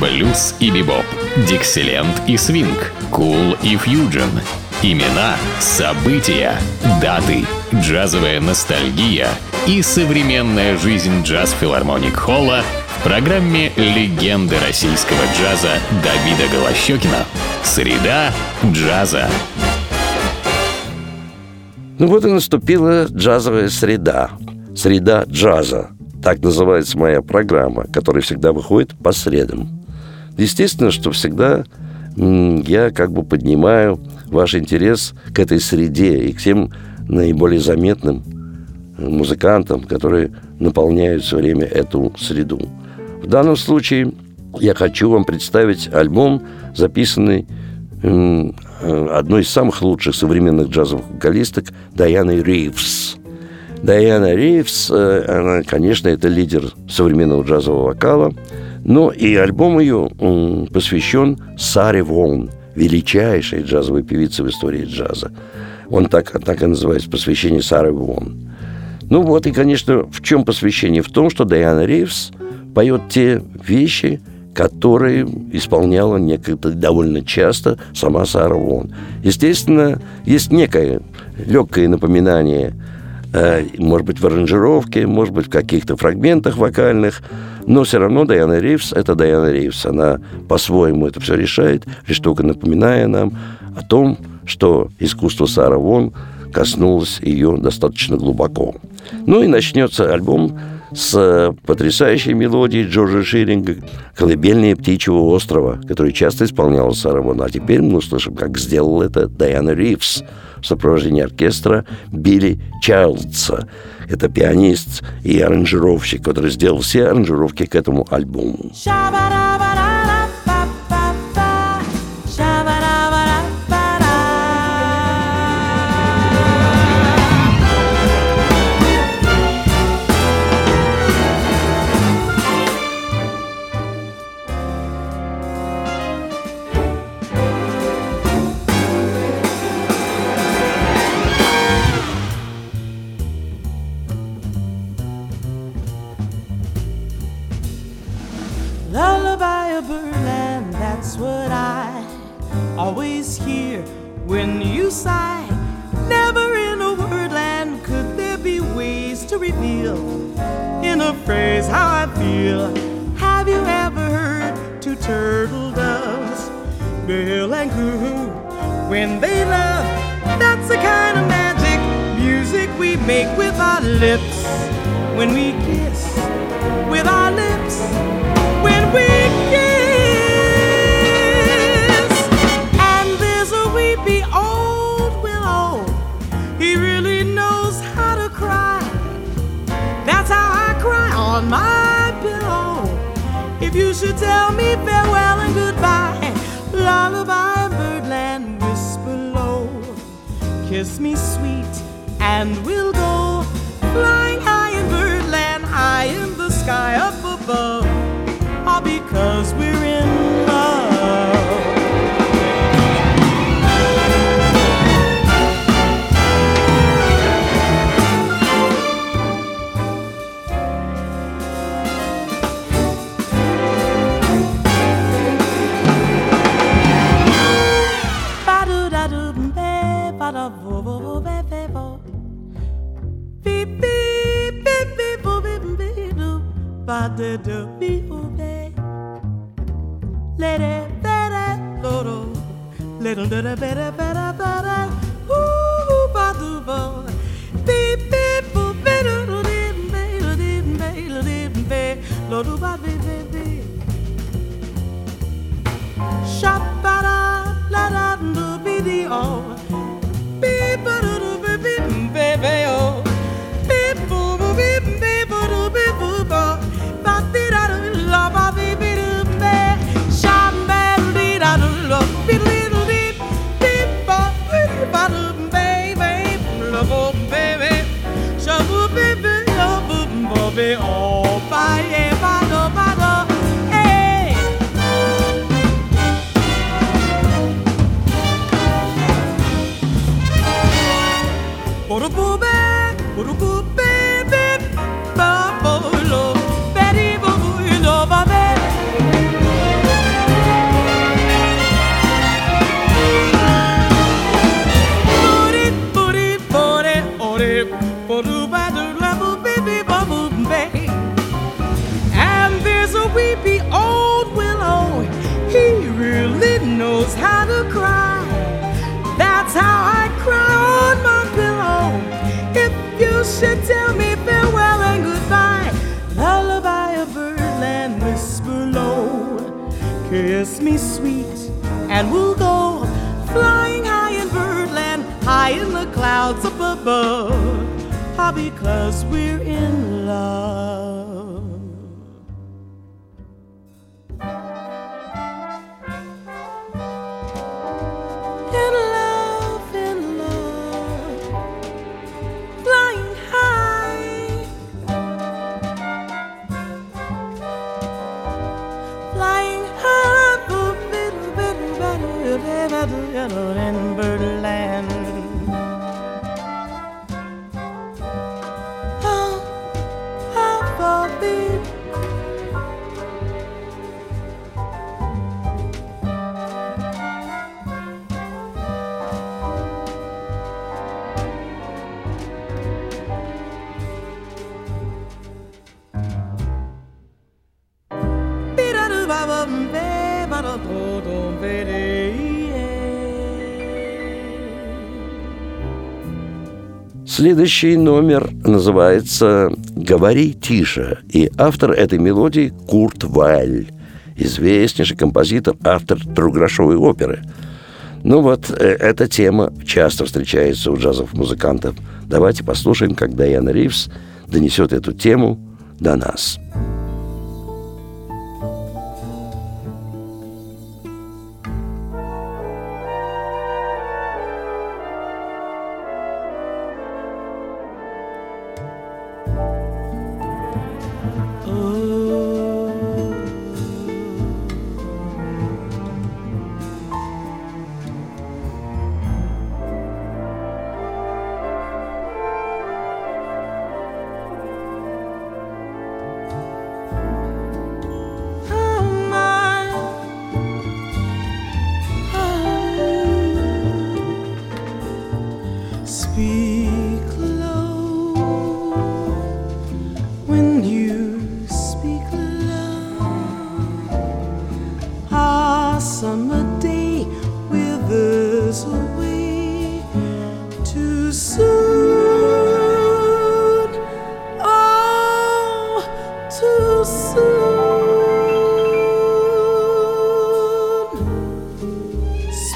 блюз и бибоп, дикселент и свинг, кул и фьюджен. Имена, события, даты, джазовая ностальгия и современная жизнь джаз-филармоник Холла в программе «Легенды российского джаза» Давида Голощекина. Среда джаза. Ну вот и наступила джазовая среда. Среда джаза. Так называется моя программа, которая всегда выходит по средам. Естественно, что всегда я как бы поднимаю ваш интерес к этой среде и к тем наиболее заметным музыкантам, которые наполняют все время эту среду. В данном случае я хочу вам представить альбом, записанный одной из самых лучших современных джазовых вокалисток Даяной Ривз. Дайана Ривз, э, она, конечно, это лидер современного джазового вокала, но и альбом ее посвящен Саре Вон, величайшей джазовой певице в истории джаза. Он так, так и называется, посвящение Сары Вон. Ну вот, и, конечно, в чем посвящение? В том, что Дайана Ривз поет те вещи, которые исполняла некогда довольно часто сама Сара Вон. Естественно, есть некое легкое напоминание, может быть, в аранжировке, может быть, в каких-то фрагментах вокальных, но все равно Дайана Ривз – это Дайана Ривз. Она по-своему это все решает, лишь только напоминая нам о том, что искусство Сара Вон коснулось ее достаточно глубоко. Ну и начнется альбом с потрясающей мелодией Джорджа Шиллинга «Колыбельные птичьего острова», который часто исполнял Сарамон. А теперь мы услышим, как сделал это Дайана Ривз в сопровождении оркестра Билли Чайлдса. Это пианист и аранжировщик, который сделал все аранжировки к этому альбому. Let it better little little better better better better. Ooh ba do ba. Beep beep boo better do did be do did be do did be lo do ba be be be. Shop ba da la da do be the oh. Above, all because we're in love. In love, in love, flying high. flying high in birdland. Следующий номер называется «Говори тише», и автор этой мелодии Курт Вайль, известнейший композитор, автор трехгрошовой оперы. Ну вот, э, эта тема часто встречается у джазовых музыкантов. Давайте послушаем, как Дайана Ривз донесет эту тему до нас. Oh,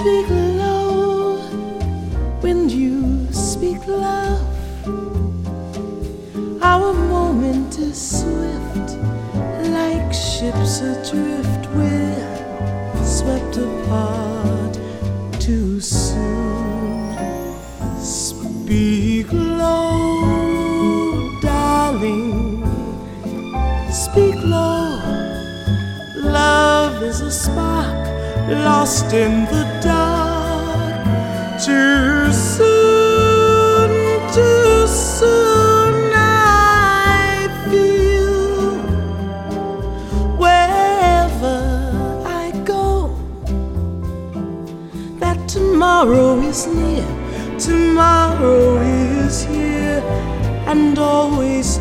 Speak low when you speak love. Our moment is swift, like ships adrift. We're swept apart too soon. Lost in the dark. Too soon, too soon, I feel wherever I go that tomorrow is near, tomorrow is here, and always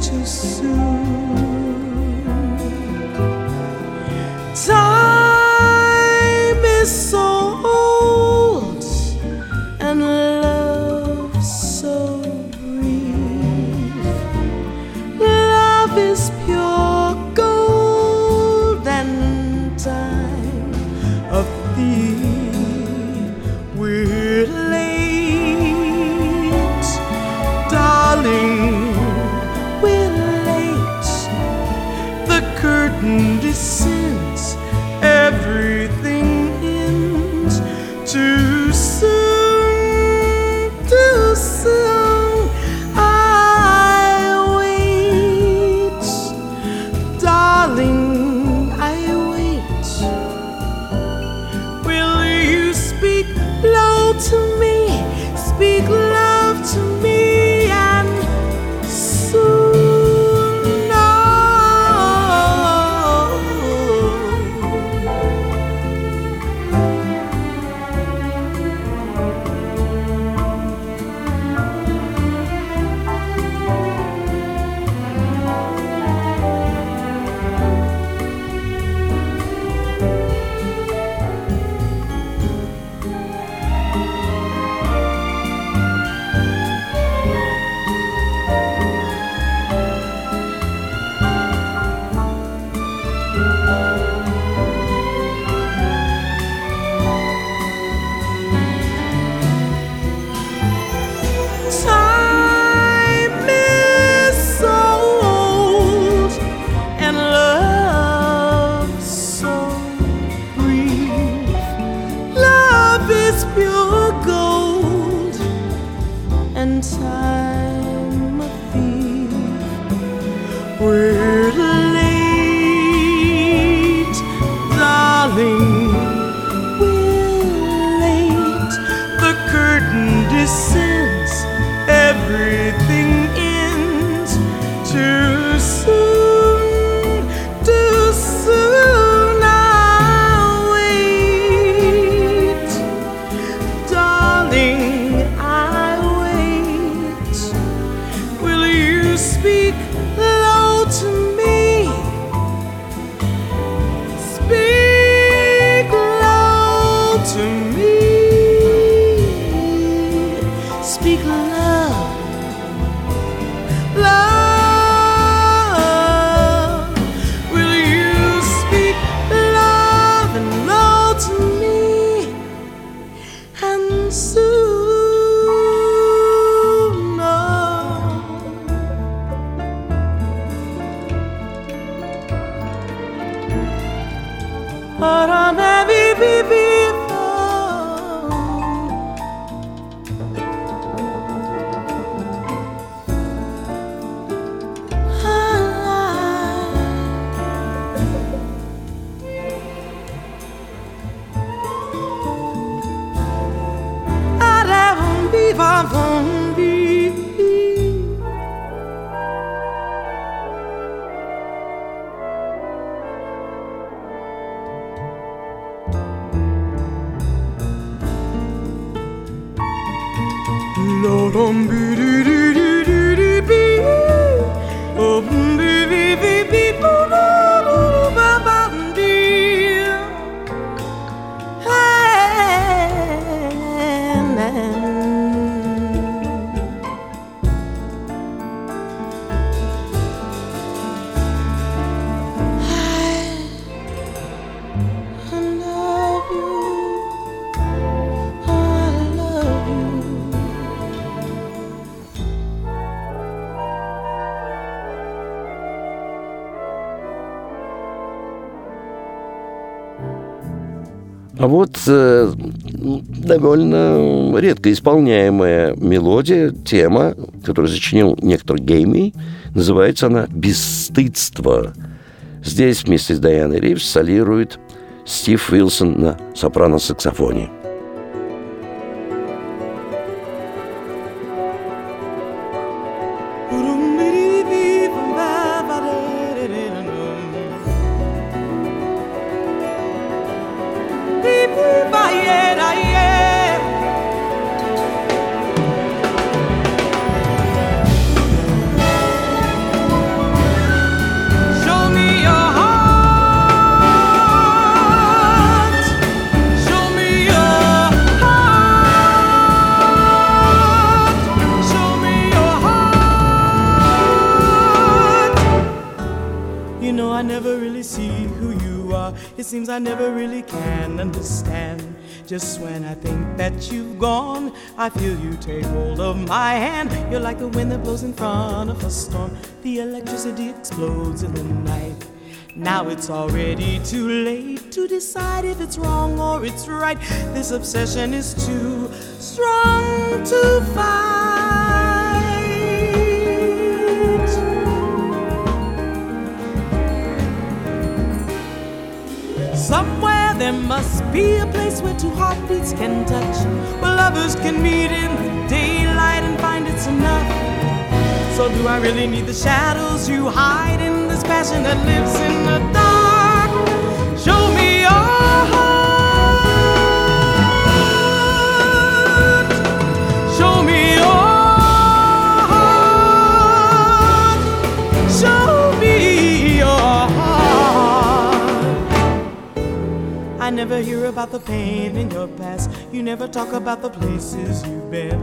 вот э, довольно редко исполняемая мелодия, тема, которую сочинил некто Гейми, называется она «Бесстыдство». Здесь вместе с Дайаной Ривз солирует Стив Уилсон на сопрано-саксофоне. It seems I never really can understand. Just when I think that you've gone, I feel you take hold of my hand. You're like the wind that blows in front of a storm. The electricity explodes in the night. Now it's already too late to decide if it's wrong or it's right. This obsession is too strong to fight. Somewhere there must be a place where two heartbeats can touch, where lovers can meet in the daylight and find it's enough. So, do I really need the shadows you hide in this passion that lives in the dark? Never hear about the pain in your past. You never talk about the places you've been.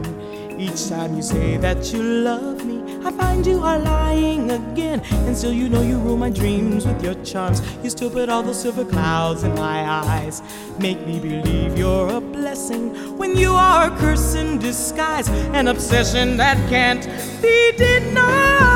Each time you say that you love me, I find you are lying again. And still, you know you rule my dreams with your charms. You still put all the silver clouds in my eyes. Make me believe you're a blessing when you are a curse in disguise. An obsession that can't be denied.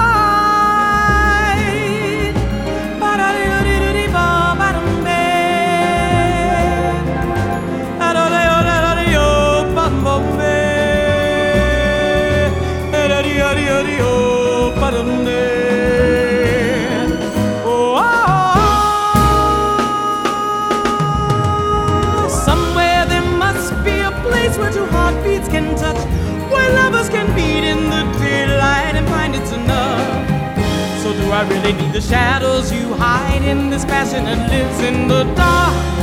I really need the shadows you hide in this passion that lives in the dark.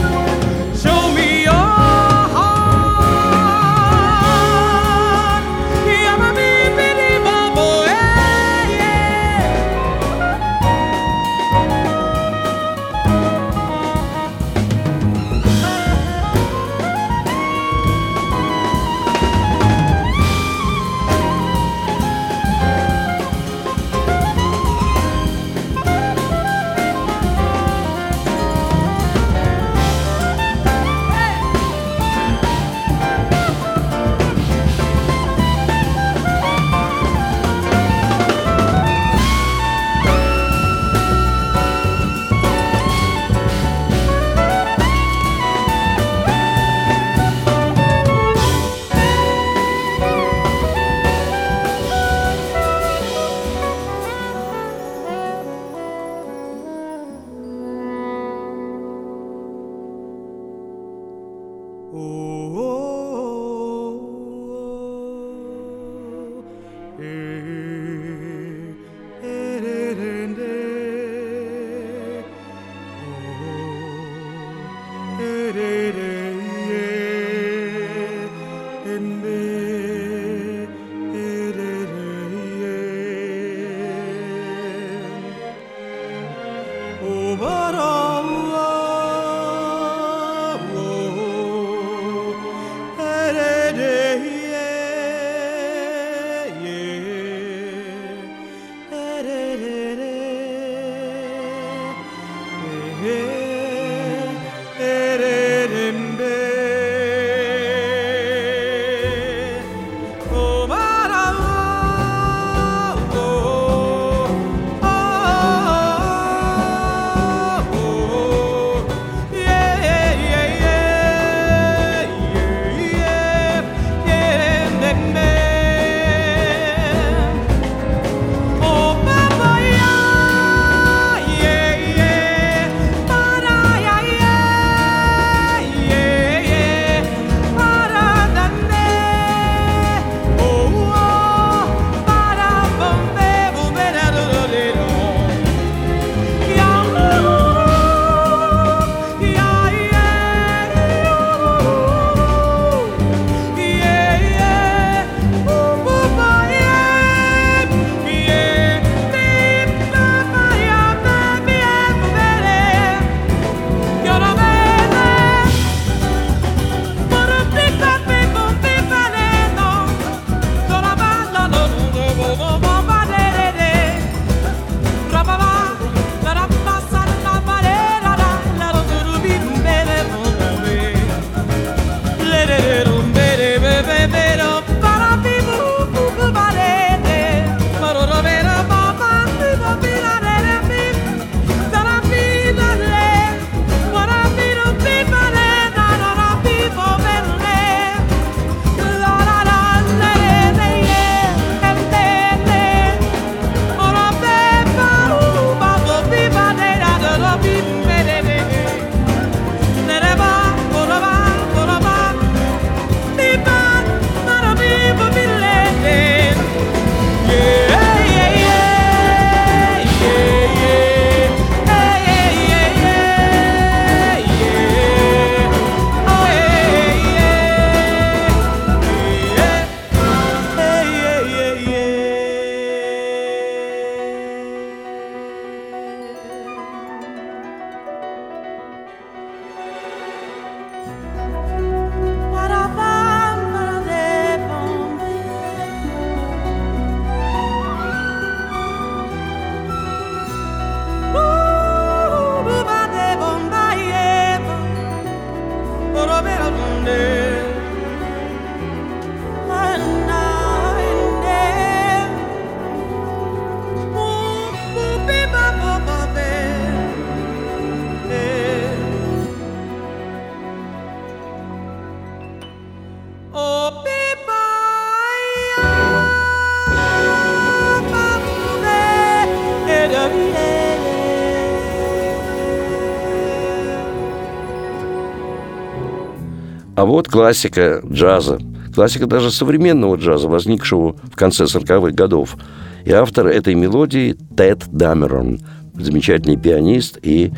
вот классика джаза, классика даже современного джаза, возникшего в конце 40-х годов. И автор этой мелодии Тед Дамерон, замечательный пианист и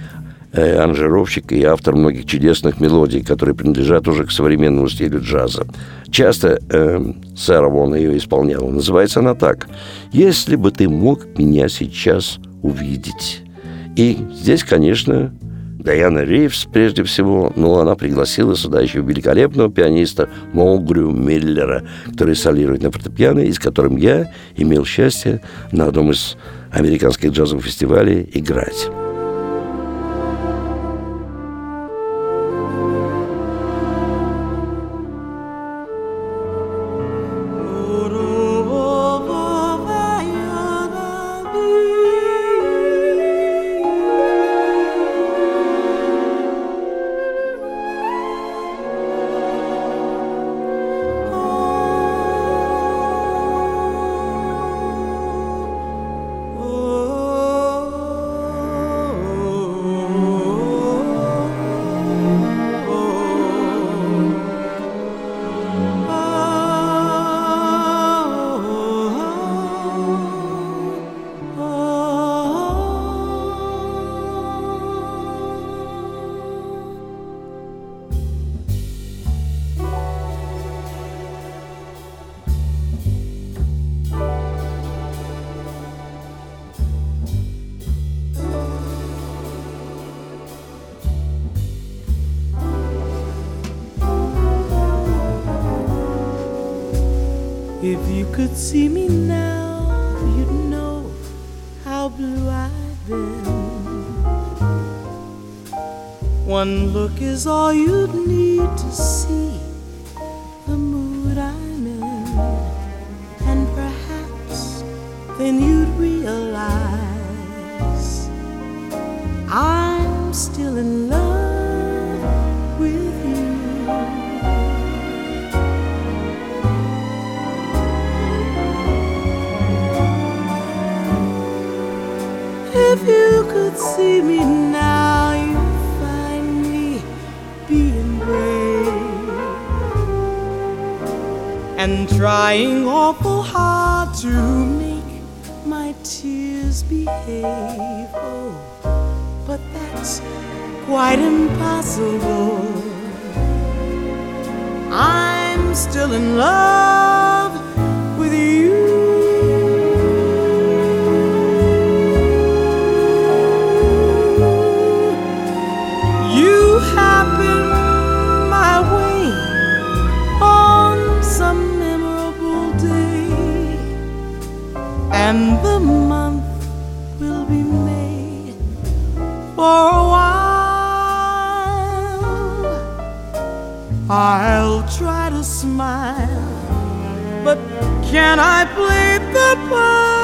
э, аранжировщик и автор многих чудесных мелодий, которые принадлежат уже к современному стилю джаза. Часто э, Сара Вон ее исполняла. Называется она так. «Если бы ты мог меня сейчас увидеть». И здесь, конечно, Дайана Ривз, прежде всего, но она пригласила сюда еще великолепного пианиста Молгрю Миллера, который солирует на фортепиано, и с которым я имел счастье на одном из американских джазовых фестивалей играть. See me and trying awful hard to make my tears behave. Oh, but that's quite impossible. I'm still in love try to smile, but can I play the part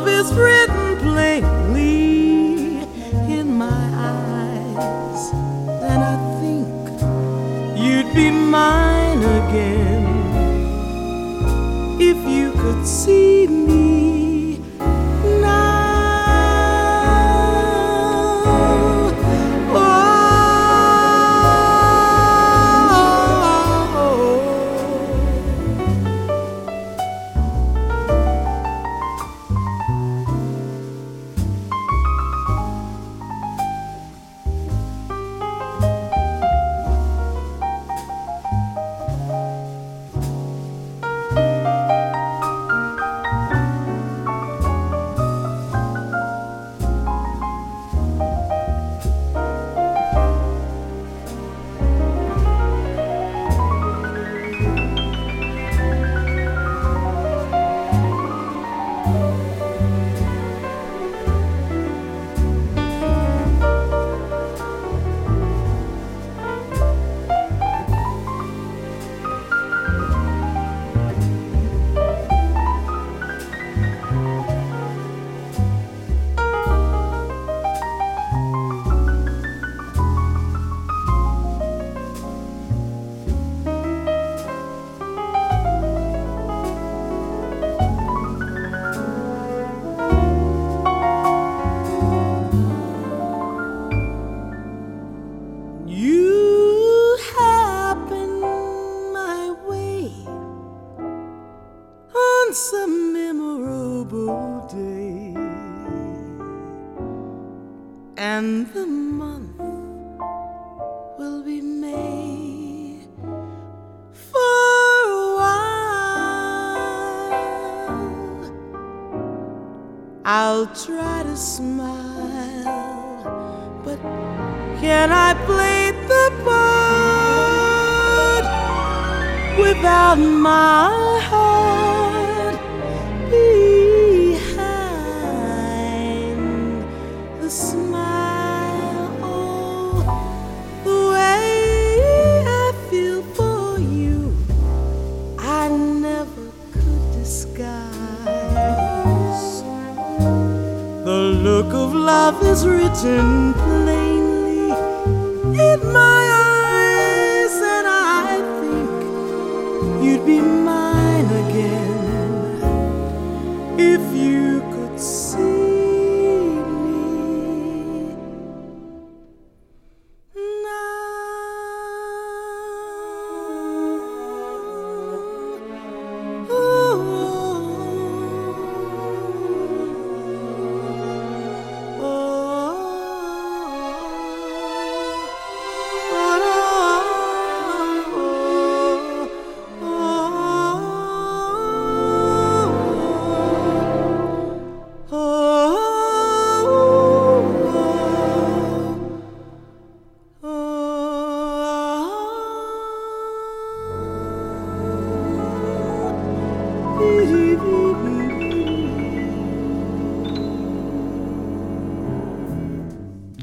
love is written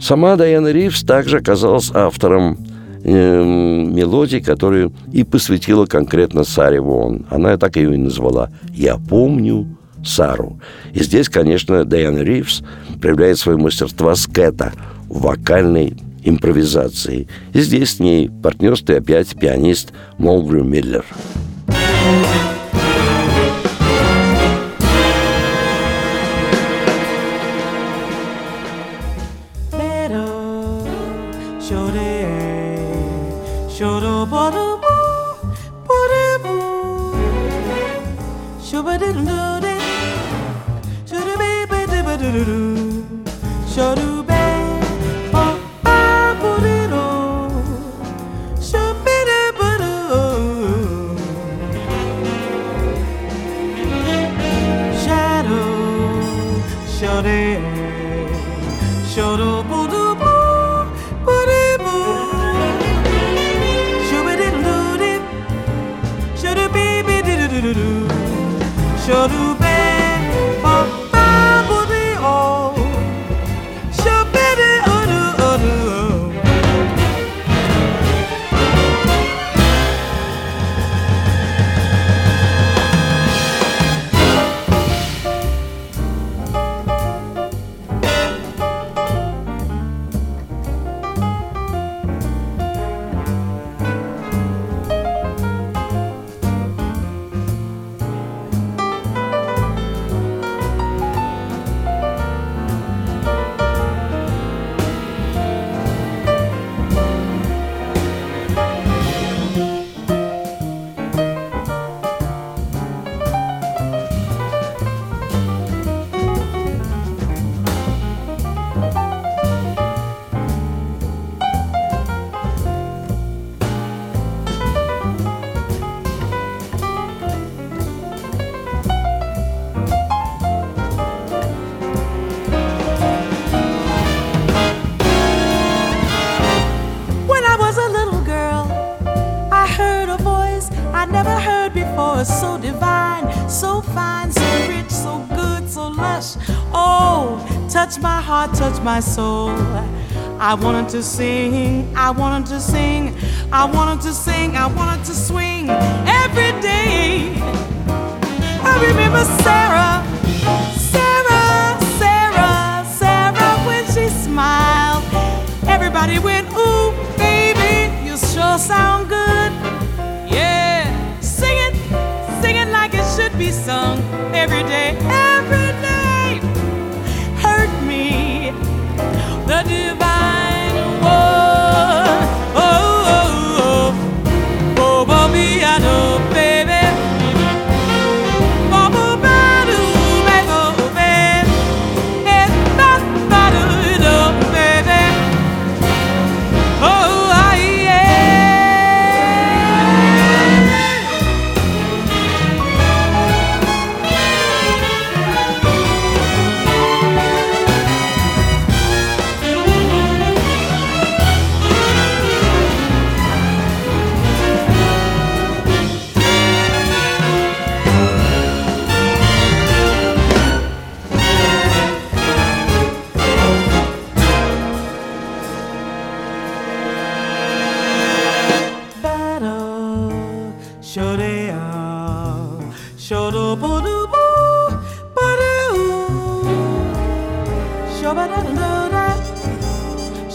Сама Дайана Ривз также оказалась автором эм, мелодий, которую и посвятила конкретно Саре Вон. Она так ее и назвала «Я помню Сару». И здесь, конечно, Дайана Ривз проявляет свое мастерство скета в вокальной импровизации. И здесь с ней партнерствует опять пианист Молбрю Миллер. My heart, touch my soul. I wanted to sing, I wanted to sing, I wanted to sing, I wanted to swing every day. I remember Sarah, Sarah, Sarah, Sarah when she smiled. Everybody went, ooh, baby, you sure sound good. Yeah, sing it, sing it like it should be sung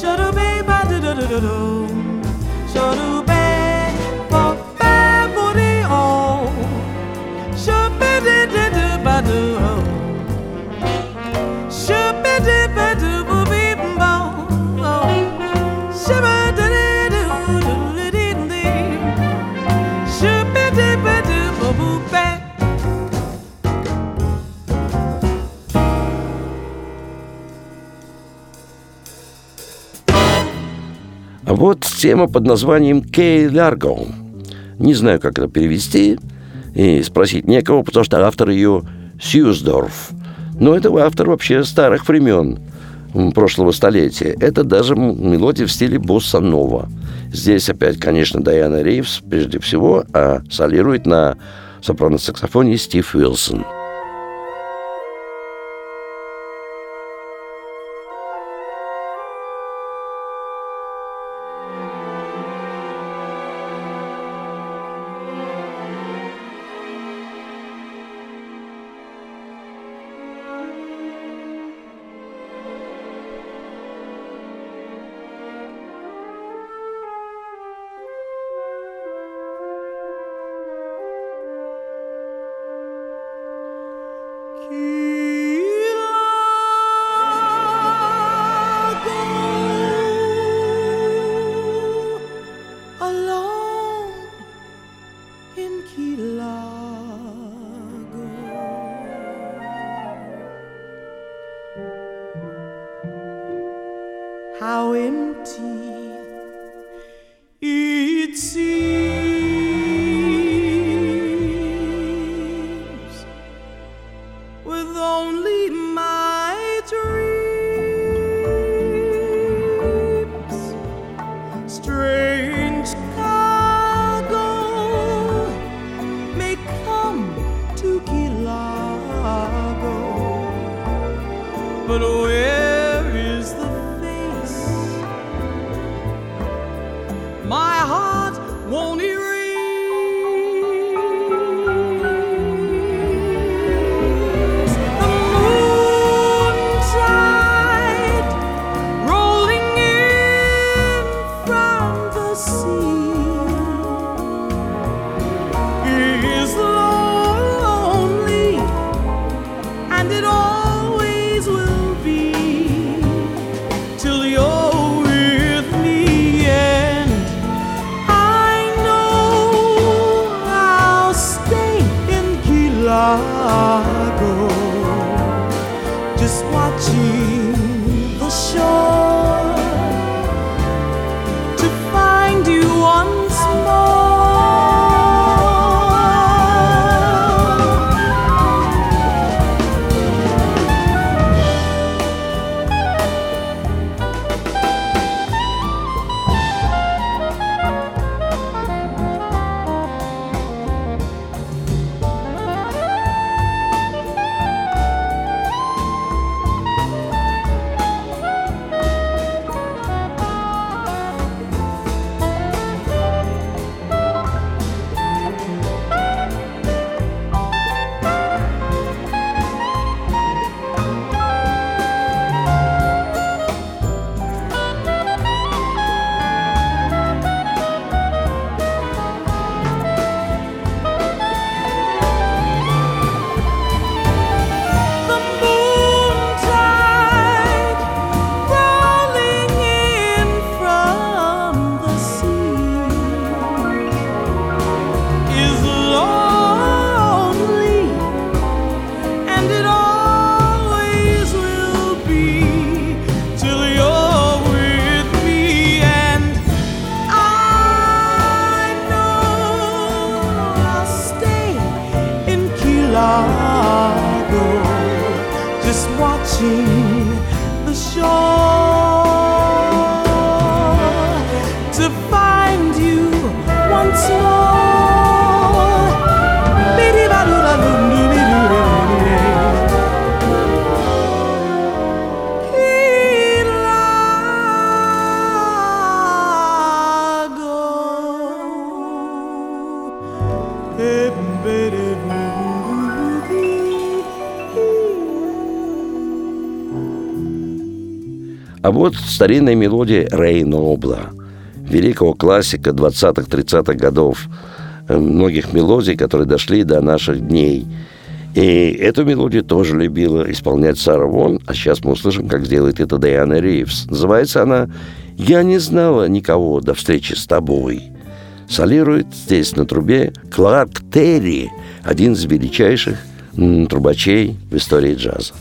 Shadoo baby, do do do do do. вот тема под названием «Кей Лярго». Не знаю, как это перевести и спросить некого, потому что автор ее Сьюздорф. Но это автор вообще старых времен прошлого столетия. Это даже мелодия в стиле босса нова. Здесь опять, конечно, Дайана Ривз прежде всего, а солирует на сопрано-саксофоне Стив Уилсон. Вот старинная мелодия Рэй Нобла, великого классика 20-30-х годов, э, многих мелодий, которые дошли до наших дней. И эту мелодию тоже любила исполнять Сара Вон, а сейчас мы услышим, как сделает это Диана Ривз. Называется она «Я не знала никого до встречи с тобой». Солирует здесь на трубе Кларк Терри, один из величайших трубачей в истории джаза.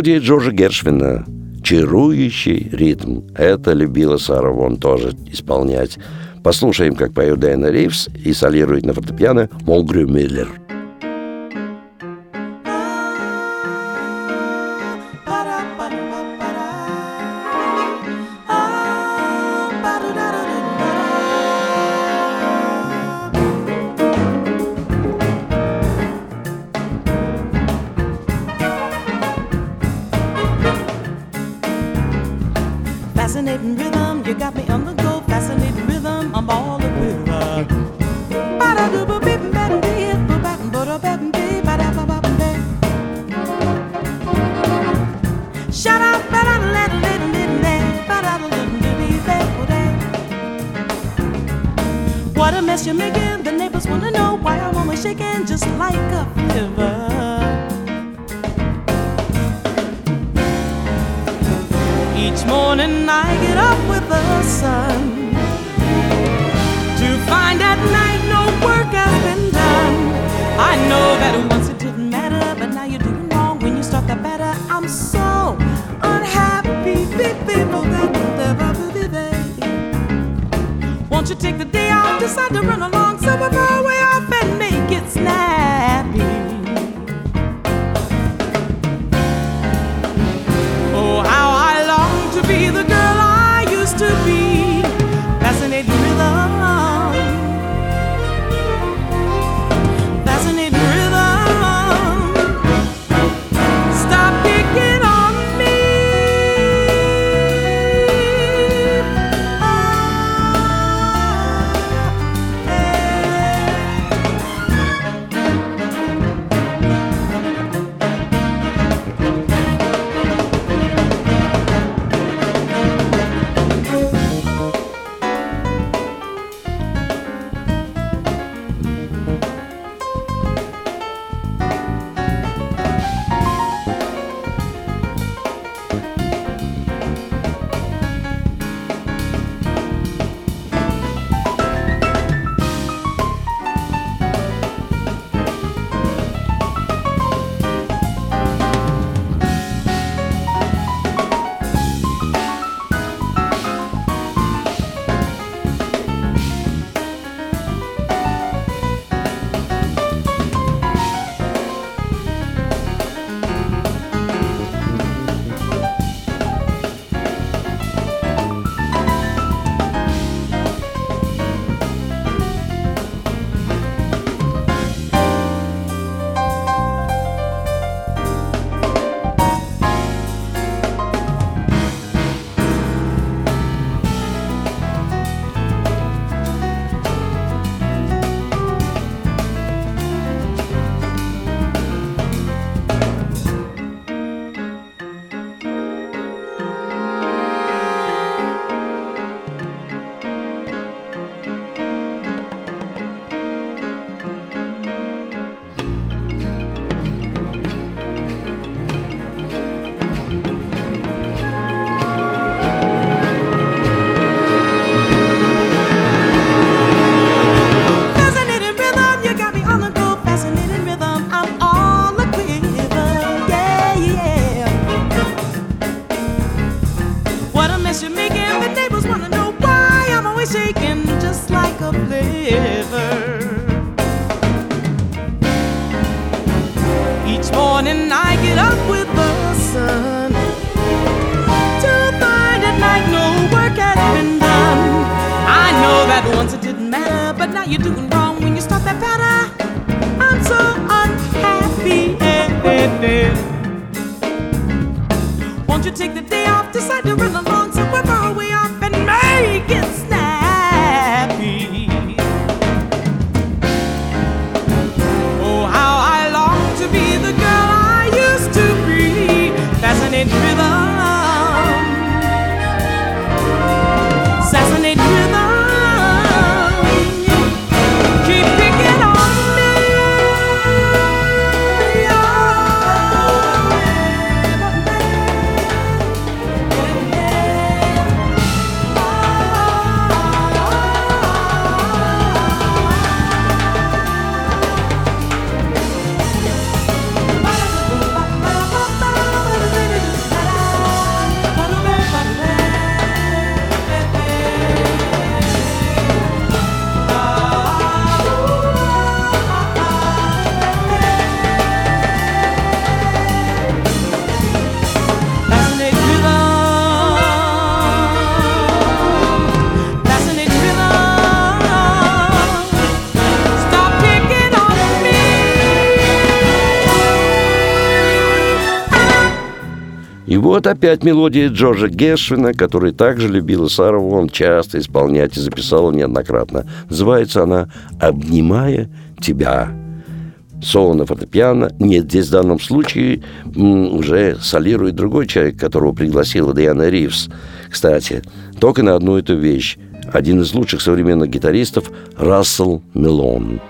студии Джорджа Гершвина. Чарующий ритм. Это любила Сара Вон тоже исполнять. Послушаем, как поет Дайна Ривз и солирует на фортепиано Молгрю Миллер. Миллер. take the day off, decide to run along, so вот опять мелодия Джорджа Гешвина, который также любила Сара Вон часто исполнять и записала неоднократно. Называется она «Обнимая тебя». Соло на фортепиано. Нет, здесь в данном случае уже солирует другой человек, которого пригласила Диана Ривз. Кстати, только на одну эту вещь. Один из лучших современных гитаристов Рассел Мелон.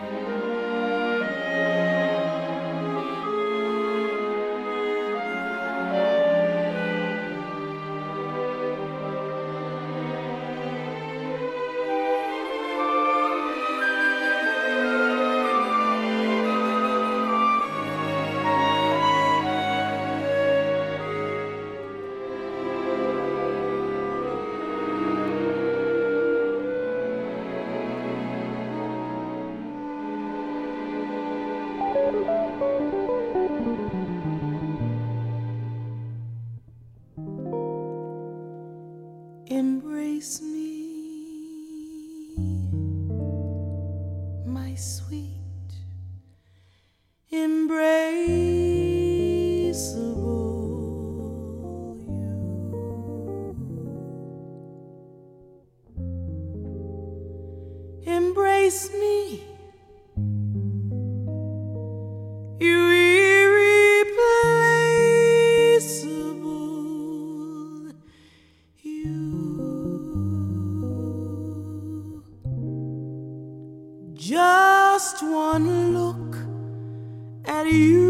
you.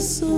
isso.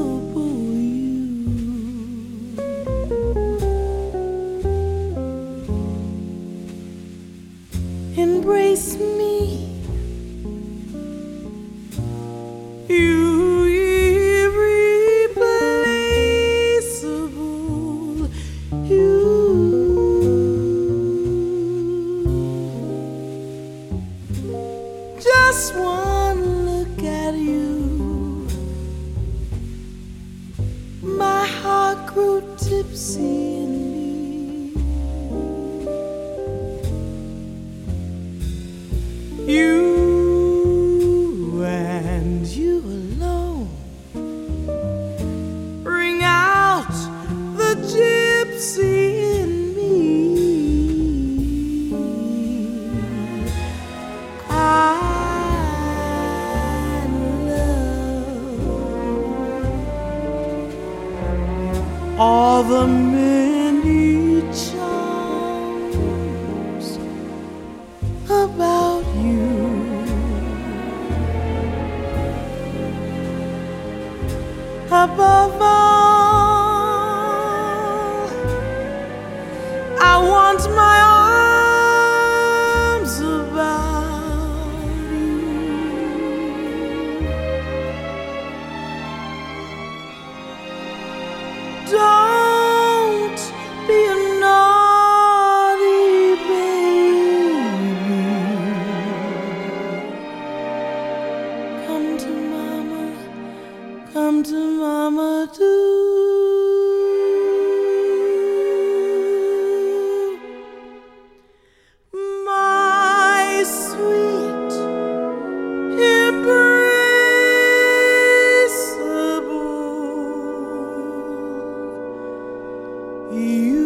雨。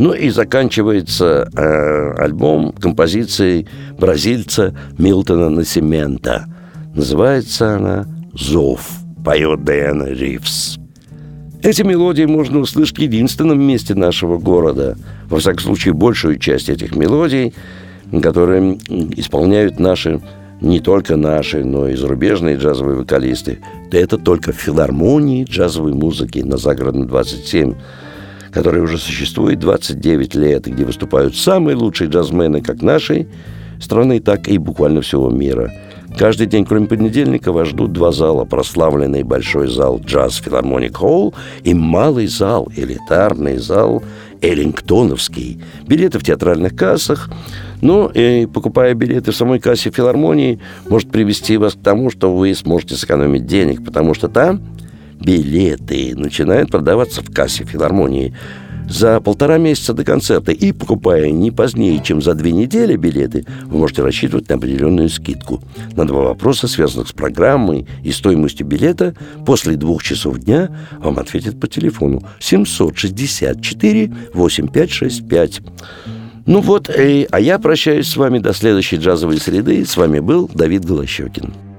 Ну и заканчивается э, альбом композицией бразильца Милтона Насимента. Называется она «Зов», поет Диана Ривз. Эти мелодии можно услышать в единственном месте нашего города. Во всяком случае, большую часть этих мелодий, которые исполняют наши, не только наши, но и зарубежные джазовые вокалисты, это только в филармонии джазовой музыки на Загородном 27 которая уже существует 29 лет, где выступают самые лучшие джазмены как нашей страны, так и буквально всего мира. Каждый день, кроме понедельника, вас ждут два зала. Прославленный большой зал «Джаз Филармоник Холл» и малый зал, элитарный зал Эллингтоновский. Билеты в театральных кассах. Ну, и покупая билеты в самой кассе филармонии, может привести вас к тому, что вы сможете сэкономить денег, потому что там билеты начинают продаваться в кассе филармонии за полтора месяца до концерта. И покупая не позднее, чем за две недели билеты, вы можете рассчитывать на определенную скидку. На два вопроса, связанных с программой и стоимостью билета, после двух часов дня вам ответят по телефону 764 8565. Ну вот, э, а я прощаюсь с вами до следующей джазовой среды. С вами был Давид Голощекин.